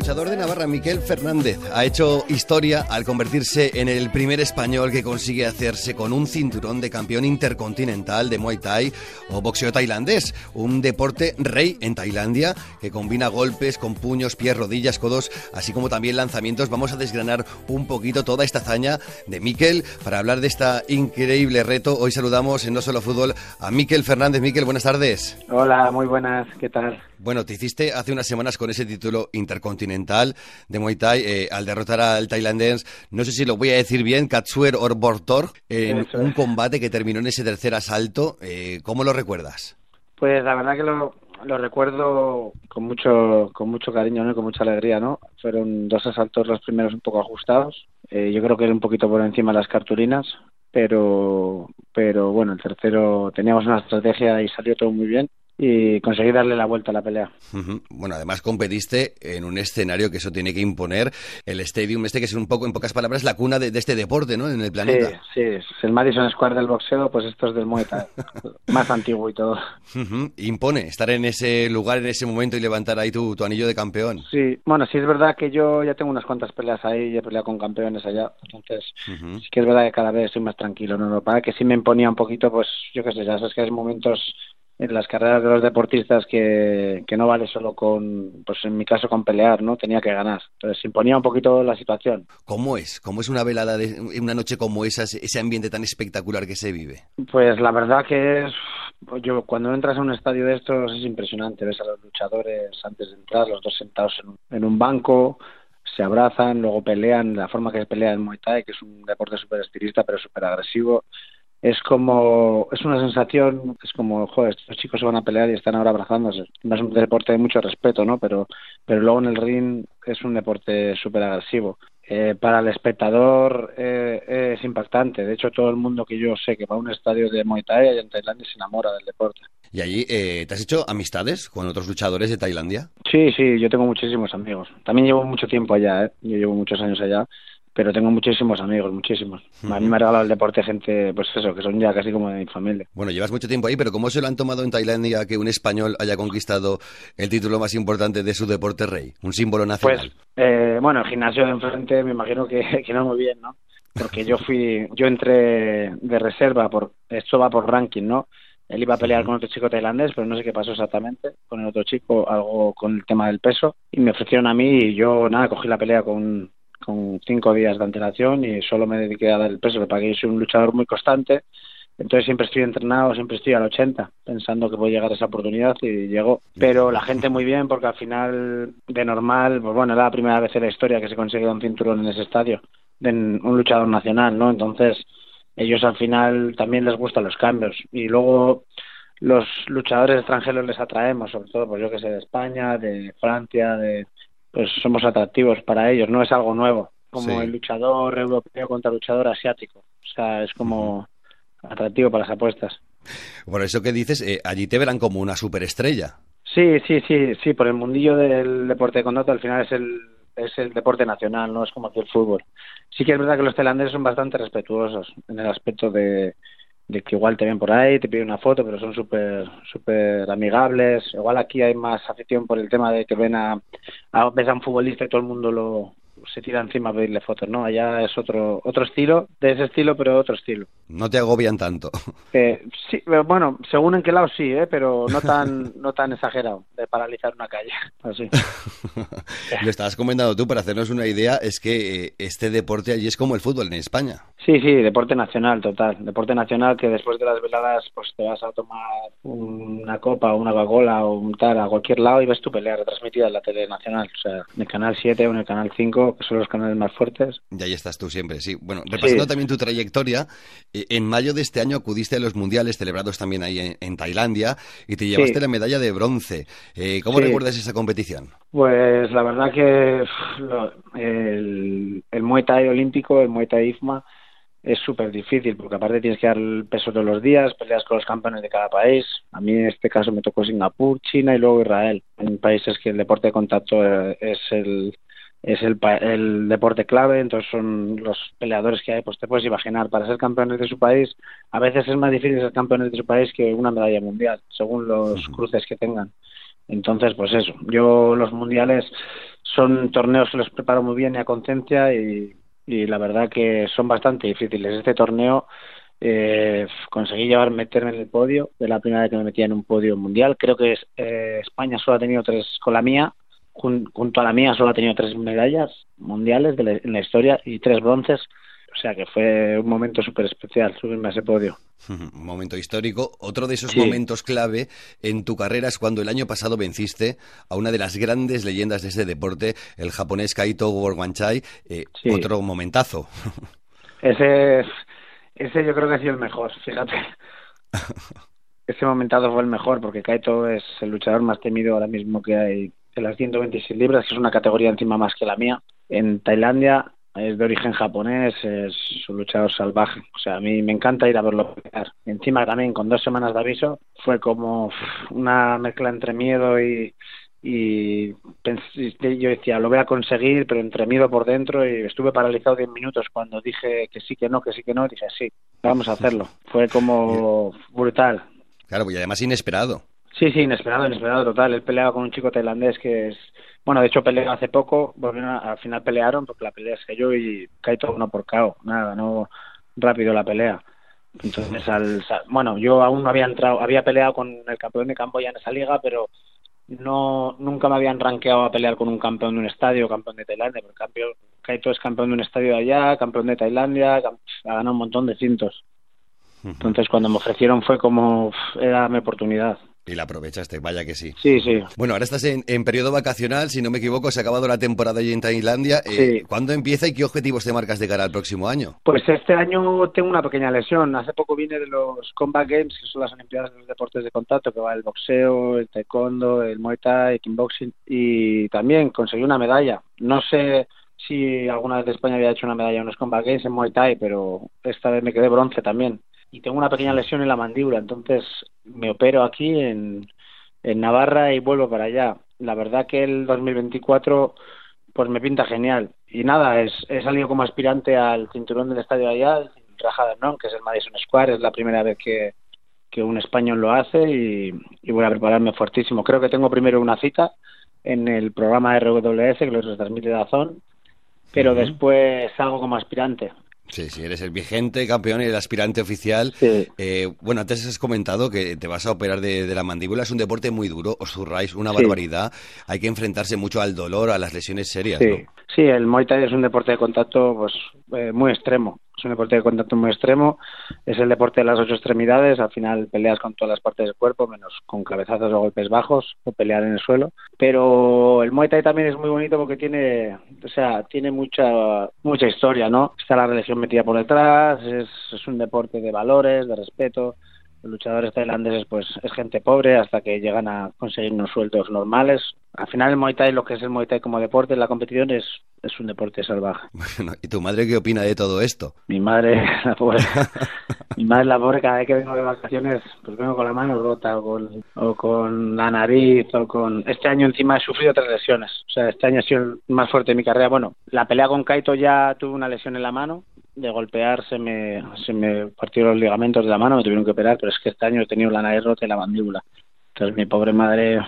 luchador de Navarra, Miquel Fernández, ha hecho historia al convertirse en el primer español que consigue hacerse con un cinturón de campeón intercontinental de Muay Thai o boxeo tailandés, un deporte rey en Tailandia que combina golpes con puños, pies, rodillas, codos, así como también lanzamientos. Vamos a desgranar un poquito toda esta hazaña de Miquel para hablar de esta increíble reto. Hoy saludamos en No Solo Fútbol a Miquel Fernández. Miquel, buenas tardes. Hola, muy buenas, ¿qué tal? Bueno, te hiciste hace unas semanas con ese título intercontinental de Muay Thai eh, al derrotar al tailandés, no sé si lo voy a decir bien, Katsuer Orbortor, en Eso un combate que terminó en ese tercer asalto. Eh, ¿Cómo lo recuerdas? Pues la verdad que lo, lo recuerdo con mucho con mucho cariño ¿no? y con mucha alegría, ¿no? Fueron dos asaltos los primeros un poco ajustados. Eh, yo creo que era un poquito por encima de las cartulinas, pero pero bueno, el tercero teníamos una estrategia y salió todo muy bien y conseguí darle la vuelta a la pelea. Bueno, además competiste en un escenario que eso tiene que imponer, el Stadium este que es un poco, en pocas palabras, la cuna de, de este deporte, ¿no? En el Sí, planeta. sí, es el Madison Square del boxeo, pues esto es del Muay Thai, más antiguo y todo. Impone estar en ese lugar, en ese momento y levantar ahí tu, tu anillo de campeón. Sí, bueno, sí es verdad que yo ya tengo unas cuantas peleas ahí y he peleado con campeones allá, entonces Ujú. sí que es verdad que cada vez estoy más tranquilo, ¿no? Lo para que sí me imponía un poquito, pues yo qué sé, ya sabes que hay momentos en las carreras de los deportistas que, que no vale solo con, pues en mi caso con pelear, ¿no? Tenía que ganar. Entonces imponía un poquito la situación. ¿Cómo es? ¿Cómo es una velada, de, una noche como esa, ese ambiente tan espectacular que se vive? Pues la verdad que es, pues yo cuando entras a un estadio de estos es impresionante, ves a los luchadores antes de entrar, los dos sentados en un, en un banco, se abrazan, luego pelean, la forma que se pelea en Muay Thai, que es un deporte súper estilista pero súper agresivo, es como, es una sensación, es como, joder, estos chicos se van a pelear y están ahora abrazándose. No es un deporte de mucho respeto, ¿no? Pero, pero luego en el ring es un deporte súper agresivo. Eh, para el espectador eh, es impactante. De hecho, todo el mundo que yo sé que va a un estadio de Muay Thai allá en Tailandia se enamora del deporte. ¿Y allí eh, te has hecho amistades con otros luchadores de Tailandia? Sí, sí, yo tengo muchísimos amigos. También llevo mucho tiempo allá, ¿eh? Yo llevo muchos años allá, pero tengo muchísimos amigos, muchísimos. A mí me ha regalado el deporte gente, pues eso, que son ya casi como de mi familia. Bueno, llevas mucho tiempo ahí, pero ¿cómo se lo han tomado en Tailandia que un español haya conquistado el título más importante de su deporte rey? Un símbolo Pues, nacional. eh, bueno, el gimnasio de enfrente me imagino que, que no muy bien, ¿no? Porque yo fui, yo entré de reserva, por esto va por ranking, ¿no? Él iba a pelear con otro chico tailandés, pero no sé qué pasó exactamente con el otro chico, algo con el tema del peso, y me ofrecieron a mí y yo, nada, cogí la pelea con, con cinco días de antelación y solo me dediqué a dar el peso, para que yo soy un luchador muy constante, entonces siempre estoy entrenado, siempre estoy al 80, pensando que a llegar a esa oportunidad y llegó. Pero la gente muy bien, porque al final, de normal, pues bueno, era la primera vez en la historia que se conseguía un cinturón en ese estadio, de un luchador nacional, ¿no? Entonces, ellos al final también les gustan los cambios. Y luego los luchadores extranjeros les atraemos, sobre todo, pues yo que sé, de España, de Francia, de pues somos atractivos para ellos, no es algo nuevo, como Sí. el luchador europeo contra el luchador asiático. O sea, es como atractivo para las apuestas. Por eso que dices, eh, allí te verán como una superestrella. Sí, sí, sí, sí, por el mundillo del deporte de contacto al final es el es el deporte nacional, no es como aquí el fútbol. Sí que es verdad que los tailandeses son bastante respetuosos en el aspecto de, de que igual te ven por ahí, te piden una foto, pero son súper súper amigables. Igual aquí hay más afición por el tema de que ven a, a ves a un futbolista y todo el mundo lo se tira encima a pedirle fotos, ¿no? Allá es otro otro estilo, de ese estilo, pero otro estilo. No te agobian tanto. Eh, sí, bueno, según en qué lado sí, ¿eh? pero no tan no tan exagerado de paralizar una calle, así. Lo estabas comentando tú, para hacernos una idea, es que eh, este deporte allí es como el fútbol en España. Sí, sí, deporte nacional, total. Deporte nacional que después de las veladas pues te vas a tomar una copa o una Coca-Cola o un tal a cualquier lado y ves tu pelea retransmitida en la tele nacional. O sea, en el Canal 7 o en el Canal 5, que son los canales más fuertes. Y ahí estás tú siempre, sí. Bueno, repasando Sí. también tu trayectoria, eh, en mayo de este año acudiste a los mundiales celebrados también ahí en, en Tailandia y te llevaste Sí. la medalla de bronce. Eh, ¿Cómo Sí. recuerdas esa competición? Pues la verdad que el, el Muay Thai olímpico, el Muay Thai IFMA, es súper difícil, porque aparte tienes que dar el peso todos los días, peleas con los campeones de cada país. A mí en este caso me tocó Singapur, China y luego Israel, en países que el deporte de contacto eh, es el es el, el deporte clave, entonces son los peleadores que hay, pues te puedes imaginar, para ser campeones de su país, a veces es más difícil ser campeones de su país que una medalla mundial, según los cruces que tengan. Entonces, pues eso, yo los mundiales son torneos que los preparo muy bien y a conciencia y, y la verdad que son bastante difíciles. Este torneo eh, conseguí llevar meterme en el podio, de la primera vez que me metía en un podio mundial. Creo que eh, España solo ha tenido tres con la mía, junto a la mía solo ha tenido tres medallas mundiales de en la historia y tres bronces. O sea que fue un momento súper especial subirme a ese podio. Un momento histórico. Otro de esos momentos clave en tu carrera es cuando el año pasado venciste a una de las grandes leyendas de ese deporte, el japonés Kaito Gorwanchai. Eh, Otro momentazo. Ese, ese yo creo que ha sido el mejor, fíjate. ese momentazo fue el mejor porque Kaito es el luchador más temido ahora mismo que hay las 126 libras, que es una categoría encima más que la mía. En Tailandia es de origen japonés, es un luchador salvaje. O sea, a mí me encanta ir a verlo pelear. Encima también con dos semanas de aviso fue como una mezcla entre miedo y, y yo decía, lo voy a conseguir, pero entre miedo por dentro y estuve paralizado 10 minutos cuando dije que sí, que no, que sí, que no, dije sí, vamos a hacerlo. Fue como brutal. Claro, y además inesperado. Sí, sí, inesperado, inesperado total. Él peleaba con un chico tailandés que es bueno, de hecho peleó hace poco, al final pelearon porque la pelea es que yo y Kaito uno por KO, nada, no rápido la pelea. Entonces, al, bueno, yo aún no había entrado, había peleado con el campeón de campo ya en esa liga, pero no nunca me habían rankeado a pelear con un campeón de un estadio, campeón de Tailandia. Por cambio, Kaito es campeón de un estadio de allá, campeón de Tailandia, ha ganado un montón de cintos. Entonces, cuando me ofrecieron fue como, era mi oportunidad. Y la aprovechaste, vaya que sí. Sí, sí. Bueno, ahora estás en, periodo vacacional, si no me equivoco, se ha acabado la temporada allí en Tailandia. Eh, ¿Cuándo empieza y qué objetivos te marcas de cara al próximo año? Pues este año tengo una pequeña lesión. Hace poco vine de los Combat Games, que son las Olimpiadas de los Deportes de Contacto, que va el boxeo, el taekwondo, el muay thai, el kickboxing, y también conseguí una medalla. No sé si alguna vez de España había hecho una medalla en los Combat Games en muay thai, pero esta vez me quedé bronce también y tengo una pequeña lesión en la mandíbula, entonces me opero aquí en, en Navarra y vuelvo para allá. La verdad que el 2024 pues me pinta genial. Y nada, es, he salido como aspirante al cinturón del estadio de allá, Raja ¿no? que es el Madison Square, es la primera vez que, que un español lo hace y, y, voy a prepararme fuertísimo. Creo que tengo primero una cita en el programa RWS que lo retransmite Dazón, pero después salgo como aspirante. Sí, sí, eres el vigente campeón y el aspirante oficial. Eh, bueno, antes has comentado que te vas a operar de, la mandíbula. Es un deporte muy duro, os zurráis una barbaridad. Hay que enfrentarse mucho al dolor, a las lesiones serias. Sí, sí el Muay Thai es un deporte de contacto pues eh, muy extremo es un deporte de contacto muy extremo, es el deporte de las ocho extremidades, al final peleas con todas las partes del cuerpo, menos con cabezazos o golpes bajos o pelear en el suelo, pero el Muay Thai también es muy bonito porque tiene, o sea, tiene mucha mucha historia, ¿no? Está la religión metida por detrás, es, es un deporte de valores, de respeto, luchadores tailandeses pues es gente pobre hasta que llegan a conseguir unos sueldos normales. Al final el Muay Thai, lo que es el Muay Thai como deporte, la competición es, es un deporte salvaje. Bueno, ¿y tu madre qué opina de todo esto? Mi madre, la pobre, mi madre la pobre cada vez que vengo de vacaciones, pues vengo con la mano rota o con, o con la nariz o con... Este año encima he sufrido tres lesiones, o sea, este año ha sido el más fuerte de mi carrera. Bueno, la pelea con Kaito ya tuve una lesión en la mano, de golpear se me, se me partieron los ligamentos de la mano, me tuvieron que operar, pero es que este año he tenido la nariz rota y la mandíbula. Entonces mi pobre madre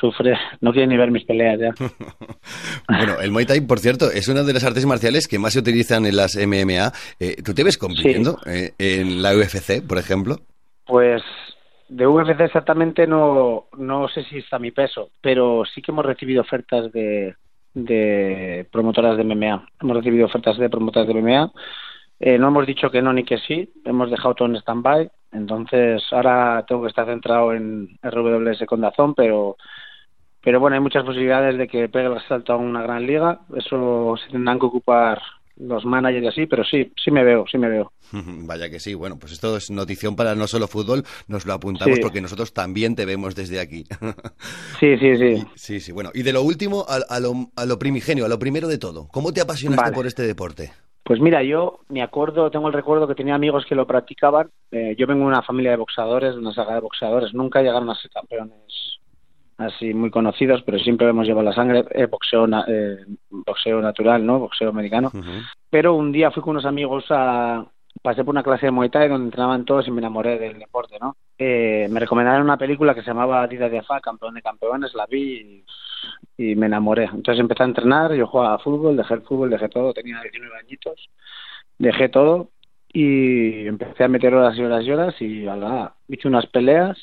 sufre, no quiere ni ver mis peleas ya. bueno, el Muay Thai, por cierto, es una de las artes marciales que más se utilizan en las MMA. Eh, ¿Tú te ves compitiendo eh, en la UFC, por ejemplo? Pues de UFC exactamente no, no sé si está mi peso, pero sí que hemos recibido ofertas de, de promotoras de MMA. Hemos recibido ofertas de promotoras de MMA eh, no hemos dicho que no ni que sí, hemos dejado todo en stand-by, entonces ahora tengo que estar centrado en RWS con Dazón, pero, pero bueno, hay muchas posibilidades de que pegue el salto a una gran liga, eso se tendrán que ocupar los managers y así, pero sí, sí me veo, sí me veo. Vaya que sí, bueno, pues esto es notición para no solo fútbol, nos lo apuntamos porque nosotros también te vemos desde aquí. sí, sí, sí. sí, sí, bueno, y de lo último a, lo, a lo, primigenio, a lo primero de todo, ¿cómo te apasionaste por este deporte? Pues mira, yo me acuerdo, tengo el recuerdo que tenía amigos que lo practicaban. Eh, yo vengo de una familia de boxeadores, de una saga de boxeadores. Nunca llegaron a ser campeones así muy conocidos, pero siempre hemos llevado la sangre. Eh, boxeo, eh, boxeo natural, ¿no? Boxeo americano. Pero un día fui con unos amigos a, pasé por una clase de Muay Thai donde entrenaban todos y me enamoré del deporte, ¿no? Eh, me recomendaron una película que se llamaba Dida de Afa, campeón de campeones, la vi y, me enamoré. Entonces empecé a entrenar, yo jugaba a fútbol, dejé el fútbol, dejé todo, tenía 19 añitos, dejé todo y empecé a meter horas y horas y horas y ala, hice unas peleas,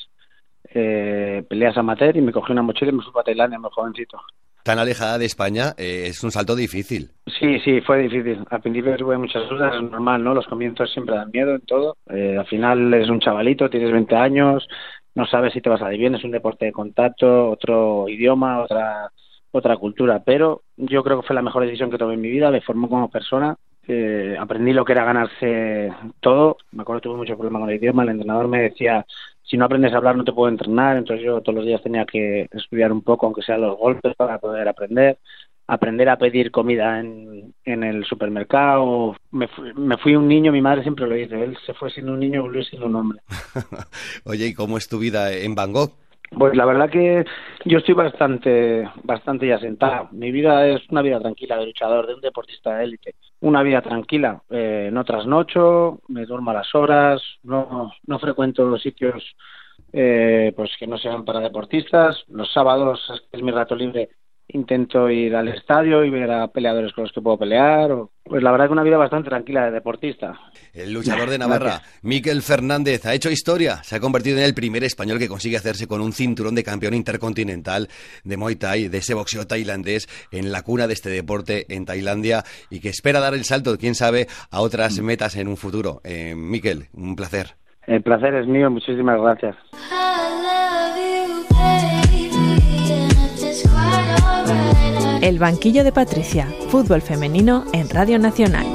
eh, peleas amateur y me cogí una mochila y me fui para Tailandia, muy jovencito tan alejada de España, eh, es un salto difícil. Sí, sí, fue difícil. Al principio tuve muchas dudas, es normal, ¿no? Los comienzos siempre dan miedo en todo. Eh, al final eres un chavalito, tienes 20 años, no sabes si te vas a ir bien, es un deporte de contacto, otro idioma, otra otra cultura, pero yo creo que fue la mejor decisión que tomé en mi vida, me formó como persona, eh, aprendí lo que era ganarse todo, me acuerdo que tuve mucho problema con el idioma, el entrenador me decía, si no aprendes a hablar no te puedo entrenar, entonces yo todos los días tenía que estudiar un poco, aunque sean los golpes, para poder aprender, aprender a pedir comida en, en el supermercado. Me fui, me fui un niño, mi madre siempre lo dice, él se fue siendo un niño y volvió siendo un hombre. Oye, ¿y cómo es tu vida en Bangkok? Pues la verdad que yo estoy bastante, bastante ya sentado. Mi vida es una vida tranquila de luchador, de un deportista de élite. Una vida tranquila. Eh, no trasnocho, me duermo a las horas, no, no frecuento sitios eh, pues que no sean para deportistas. Los sábados es mi rato libre intento ir al estadio y ver a peleadores con los que puedo pelear. Pues la verdad que una vida bastante tranquila de deportista. El luchador de Navarra, Miquel Fernández, ha hecho historia. Se ha convertido en el primer español que consigue hacerse con un cinturón de campeón intercontinental de Muay Thai, de ese boxeo tailandés, en la cuna de este deporte en Tailandia y que espera dar el salto, quién sabe, a otras metas en un futuro. Eh, Miquel, un placer. El placer es mío, muchísimas gracias. El banquillo de Patricia, fútbol femenino en Radio Nacional.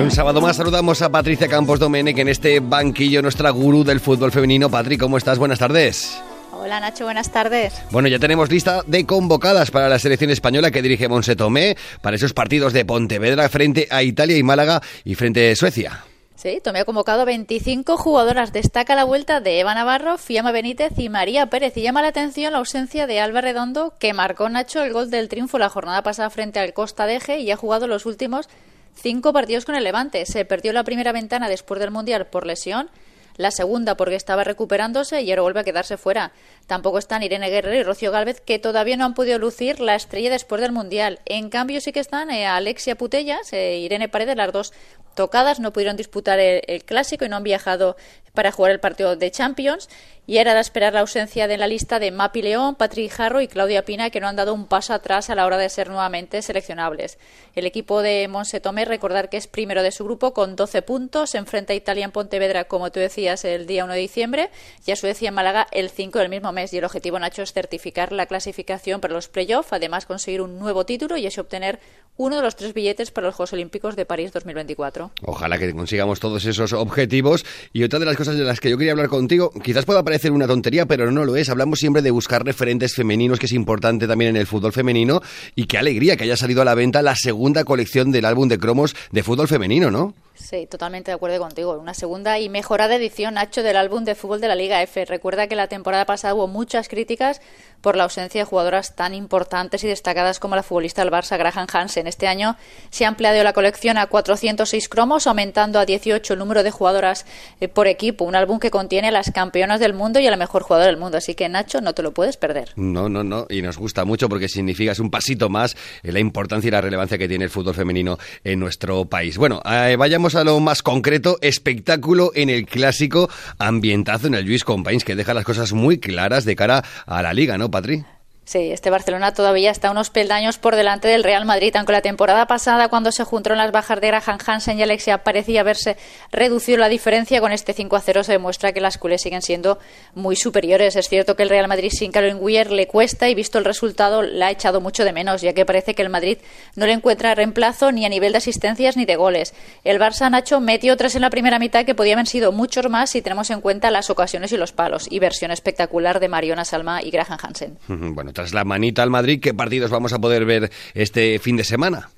un sábado más saludamos a Patricia Campos Domenech en este banquillo, nuestra gurú del fútbol femenino. Patri, ¿cómo estás? Buenas tardes. Hola Nacho, buenas tardes. Bueno, ya tenemos lista de convocadas para la selección española que dirige Monse Tomé para esos partidos de Pontevedra frente a Italia y Málaga y frente a Suecia. Sí, Tomé ha convocado 25 jugadoras. Destaca la vuelta de Eva Navarro, Fiamma Benítez y María Pérez. Y llama la atención la ausencia de Alba Redondo, que marcó Nacho el gol del triunfo la jornada pasada frente al Costa Deje y ha jugado los últimos cinco partidos con el Levante. Se perdió la primera ventana después del Mundial por lesión la segunda porque estaba recuperándose y ahora vuelve a quedarse fuera. Tampoco están Irene Guerrero y Rocío Gálvez, que todavía no han podido lucir la estrella después del Mundial. En cambio, sí que están eh, Alexia Putellas, e Irene Paredes, las dos tocadas, no pudieron disputar el, clásico y no han viajado para jugar el partido de Champions. Y era de esperar la ausencia de la lista de Mapi León, Patrick Jarro y Claudia Pina, que no han dado un paso atrás a la hora de ser nuevamente seleccionables. El equipo de Monse Tomé, recordar que es primero de su grupo con 12 puntos, se enfrenta a Italia en Pontevedra, como tú decías, el día 1 de diciembre, y a Suecia en Málaga el 5 del mismo mes. Y el objetivo, Nacho, es certificar la clasificación para los playoffs, además conseguir un nuevo título y así obtener uno de los tres billetes para los Juegos Olímpicos de París 2024. Ojalá que consigamos todos esos objetivos. Y otra de las cosas de las que yo quería hablar contigo, quizás pueda parecer una tontería, pero no lo es. Hablamos siempre de buscar referentes femeninos, que es importante también en el fútbol femenino. Y qué alegría que haya salido a la venta la segunda colección del álbum de cromos de fútbol femenino, ¿no? Sí, totalmente de acuerdo contigo. Una segunda y mejorada edición, Nacho, del álbum de fútbol de la Liga F. Recuerda que la temporada pasada hubo muchas críticas por la ausencia de jugadoras tan importantes y destacadas como la futbolista del Barça, Graham Hansen. Este año se ha ampliado la colección a 406 cromos, aumentando a 18 el número de jugadoras eh, por equipo. Un álbum que contiene a las campeonas del mundo y a la mejor jugadora del mundo. Así que, Nacho, no te lo puedes perder. No, no, no. Y nos gusta mucho porque significa es un pasito más en la importancia y la relevancia que tiene el fútbol femenino en nuestro país. Bueno, eh, vayamos a lo más concreto. Espectáculo en el clásico ambientazo en el Luis Companys, que deja las cosas muy claras de cara a la liga, ¿no? Patri? Sí, este Barcelona todavía está unos peldaños por delante del Real Madrid, aunque la temporada pasada, cuando se juntaron las bajas de Graham Hansen y Alexia, parecía haberse reducido la diferencia. Con este 5 a 0 se demuestra que las culés siguen siendo muy superiores. Es cierto que el Real Madrid sin Caroline Weir le cuesta y, visto el resultado, la ha echado mucho de menos, ya que parece que el Madrid no le encuentra reemplazo ni a nivel de asistencias ni de goles. El Barça Nacho metió tres en la primera mitad que podían haber sido muchos más si tenemos en cuenta las ocasiones y los palos. Y versión espectacular de Mariona Salma y Graham Hansen. Bueno, tras la manita al Madrid, ¿qué partidos vamos a poder ver este fin de semana?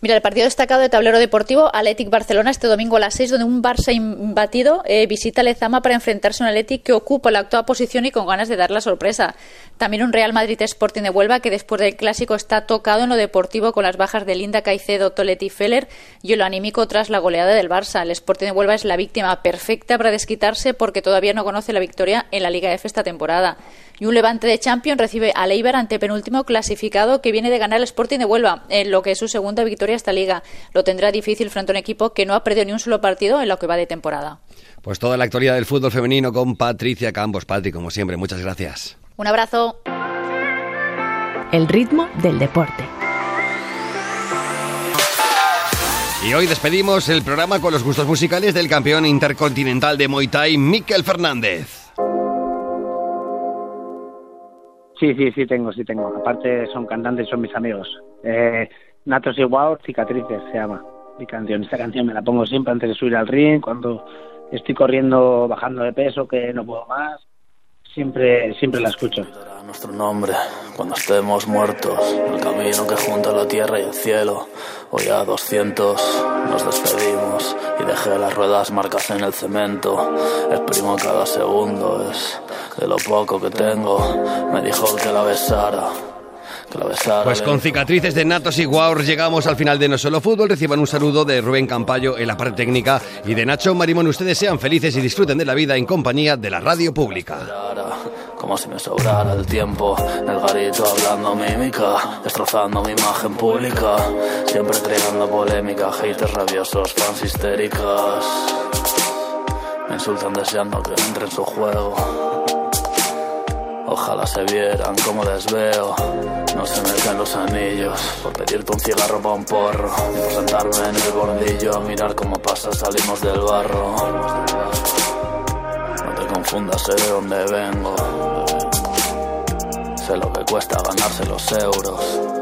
Mira, el partido destacado de tablero deportivo Athletic Barcelona este domingo a las 6, donde un Barça imbatido eh, visita Lezama para enfrentarse a un Athletic que ocupa la actual posición y con ganas de dar la sorpresa. También un Real Madrid Sporting de Huelva que después del clásico está tocado en lo deportivo con las bajas de Linda Caicedo, Toletti y Feller y lo anímico tras la goleada del Barça. El Sporting de Huelva es la víctima perfecta para desquitarse porque todavía no conoce la victoria en la Liga F esta temporada. Y un levante de Champions recibe a Leibar ante penúltimo clasificado que viene de ganar el Sporting de Huelva, en lo que es su segunda victoria esta liga. Lo tendrá difícil frente a un equipo que no ha perdido ni un solo partido en lo que va de temporada. Pues toda la actualidad del fútbol femenino con Patricia Campos. Patri, como siempre, muchas gracias. Un abrazo. El ritmo del deporte. Y hoy despedimos el programa con los gustos musicales del campeón intercontinental de Muay Thai, Miquel Fernández. Sí, sí, sí tengo, sí tengo. Aparte son cantantes, son mis amigos. Eh, Natos y Wow, Cicatrices se llama mi canción. Esta canción me la pongo siempre antes de subir al ring, cuando estoy corriendo, bajando de peso, que no puedo más. Siempre, siempre la escucho. Nuestro nombre cuando estemos muertos, el camino que junta la tierra y el cielo. Hoy a 200 nos despedimos y dejé las ruedas marcas en el cemento. Exprimo cada segundo, es de lo poco que tengo. Me dijo que la besara. Pues con cicatrices de Natos y Guaur llegamos al final de No Solo Fútbol. Reciban un saludo de Rubén Campayo en la parte técnica y de Nacho Marimón. Ustedes sean felices y disfruten de la vida en compañía de la radio pública. Como si me sobrara el tiempo en el garito hablando mímica, destrozando mi imagen pública, siempre creando polémica, haters rabiosos, fans histéricas. Me insultan deseando que entre en su juego. Ojalá se vieran como les veo. No se me caen los anillos por pedirte un cigarro pa' un porro. Ni por sentarme en el bordillo a mirar cómo pasa, salimos del barro. No te confundas, sé de dónde vengo. Sé lo que cuesta ganarse los euros.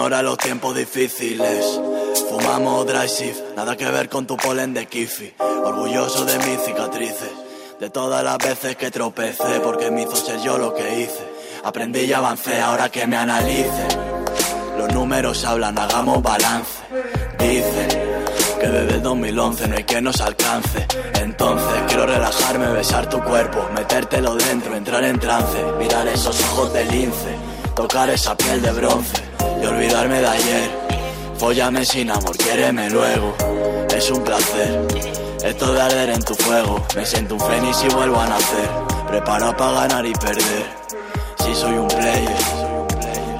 Honor los tiempos difíciles. Fumamos dry shift, nada que ver con tu polen de kifi. Orgulloso de mis cicatrices, de todas las veces que tropecé, porque me hizo ser yo lo que hice. Aprendí y avancé, ahora que me analice. Los números hablan, hagamos balance. Dicen que desde el 2011 no hay que nos alcance. Entonces quiero relajarme, besar tu cuerpo, metértelo dentro, entrar en trance, mirar esos ojos de lince, tocar esa piel de bronce y olvidarme de ayer. Fóllame sin amor, quiéreme luego, es un placer. Esto de arder en tu fuego, me siento un fénix y vuelvo a nacer. Preparado para ganar y perder, si soy un player.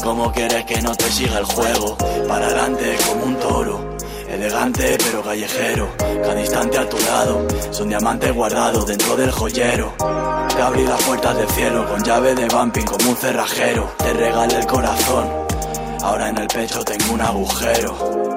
¿Cómo quieres que no te siga el juego? Para adelante como un toro. Elegante pero callejero, cada instante a tu lado, son diamantes guardados dentro del joyero. Te abrí las puertas del cielo con llave de bumping como un cerrajero. Te regalé el corazón, ahora en el pecho tengo un agujero.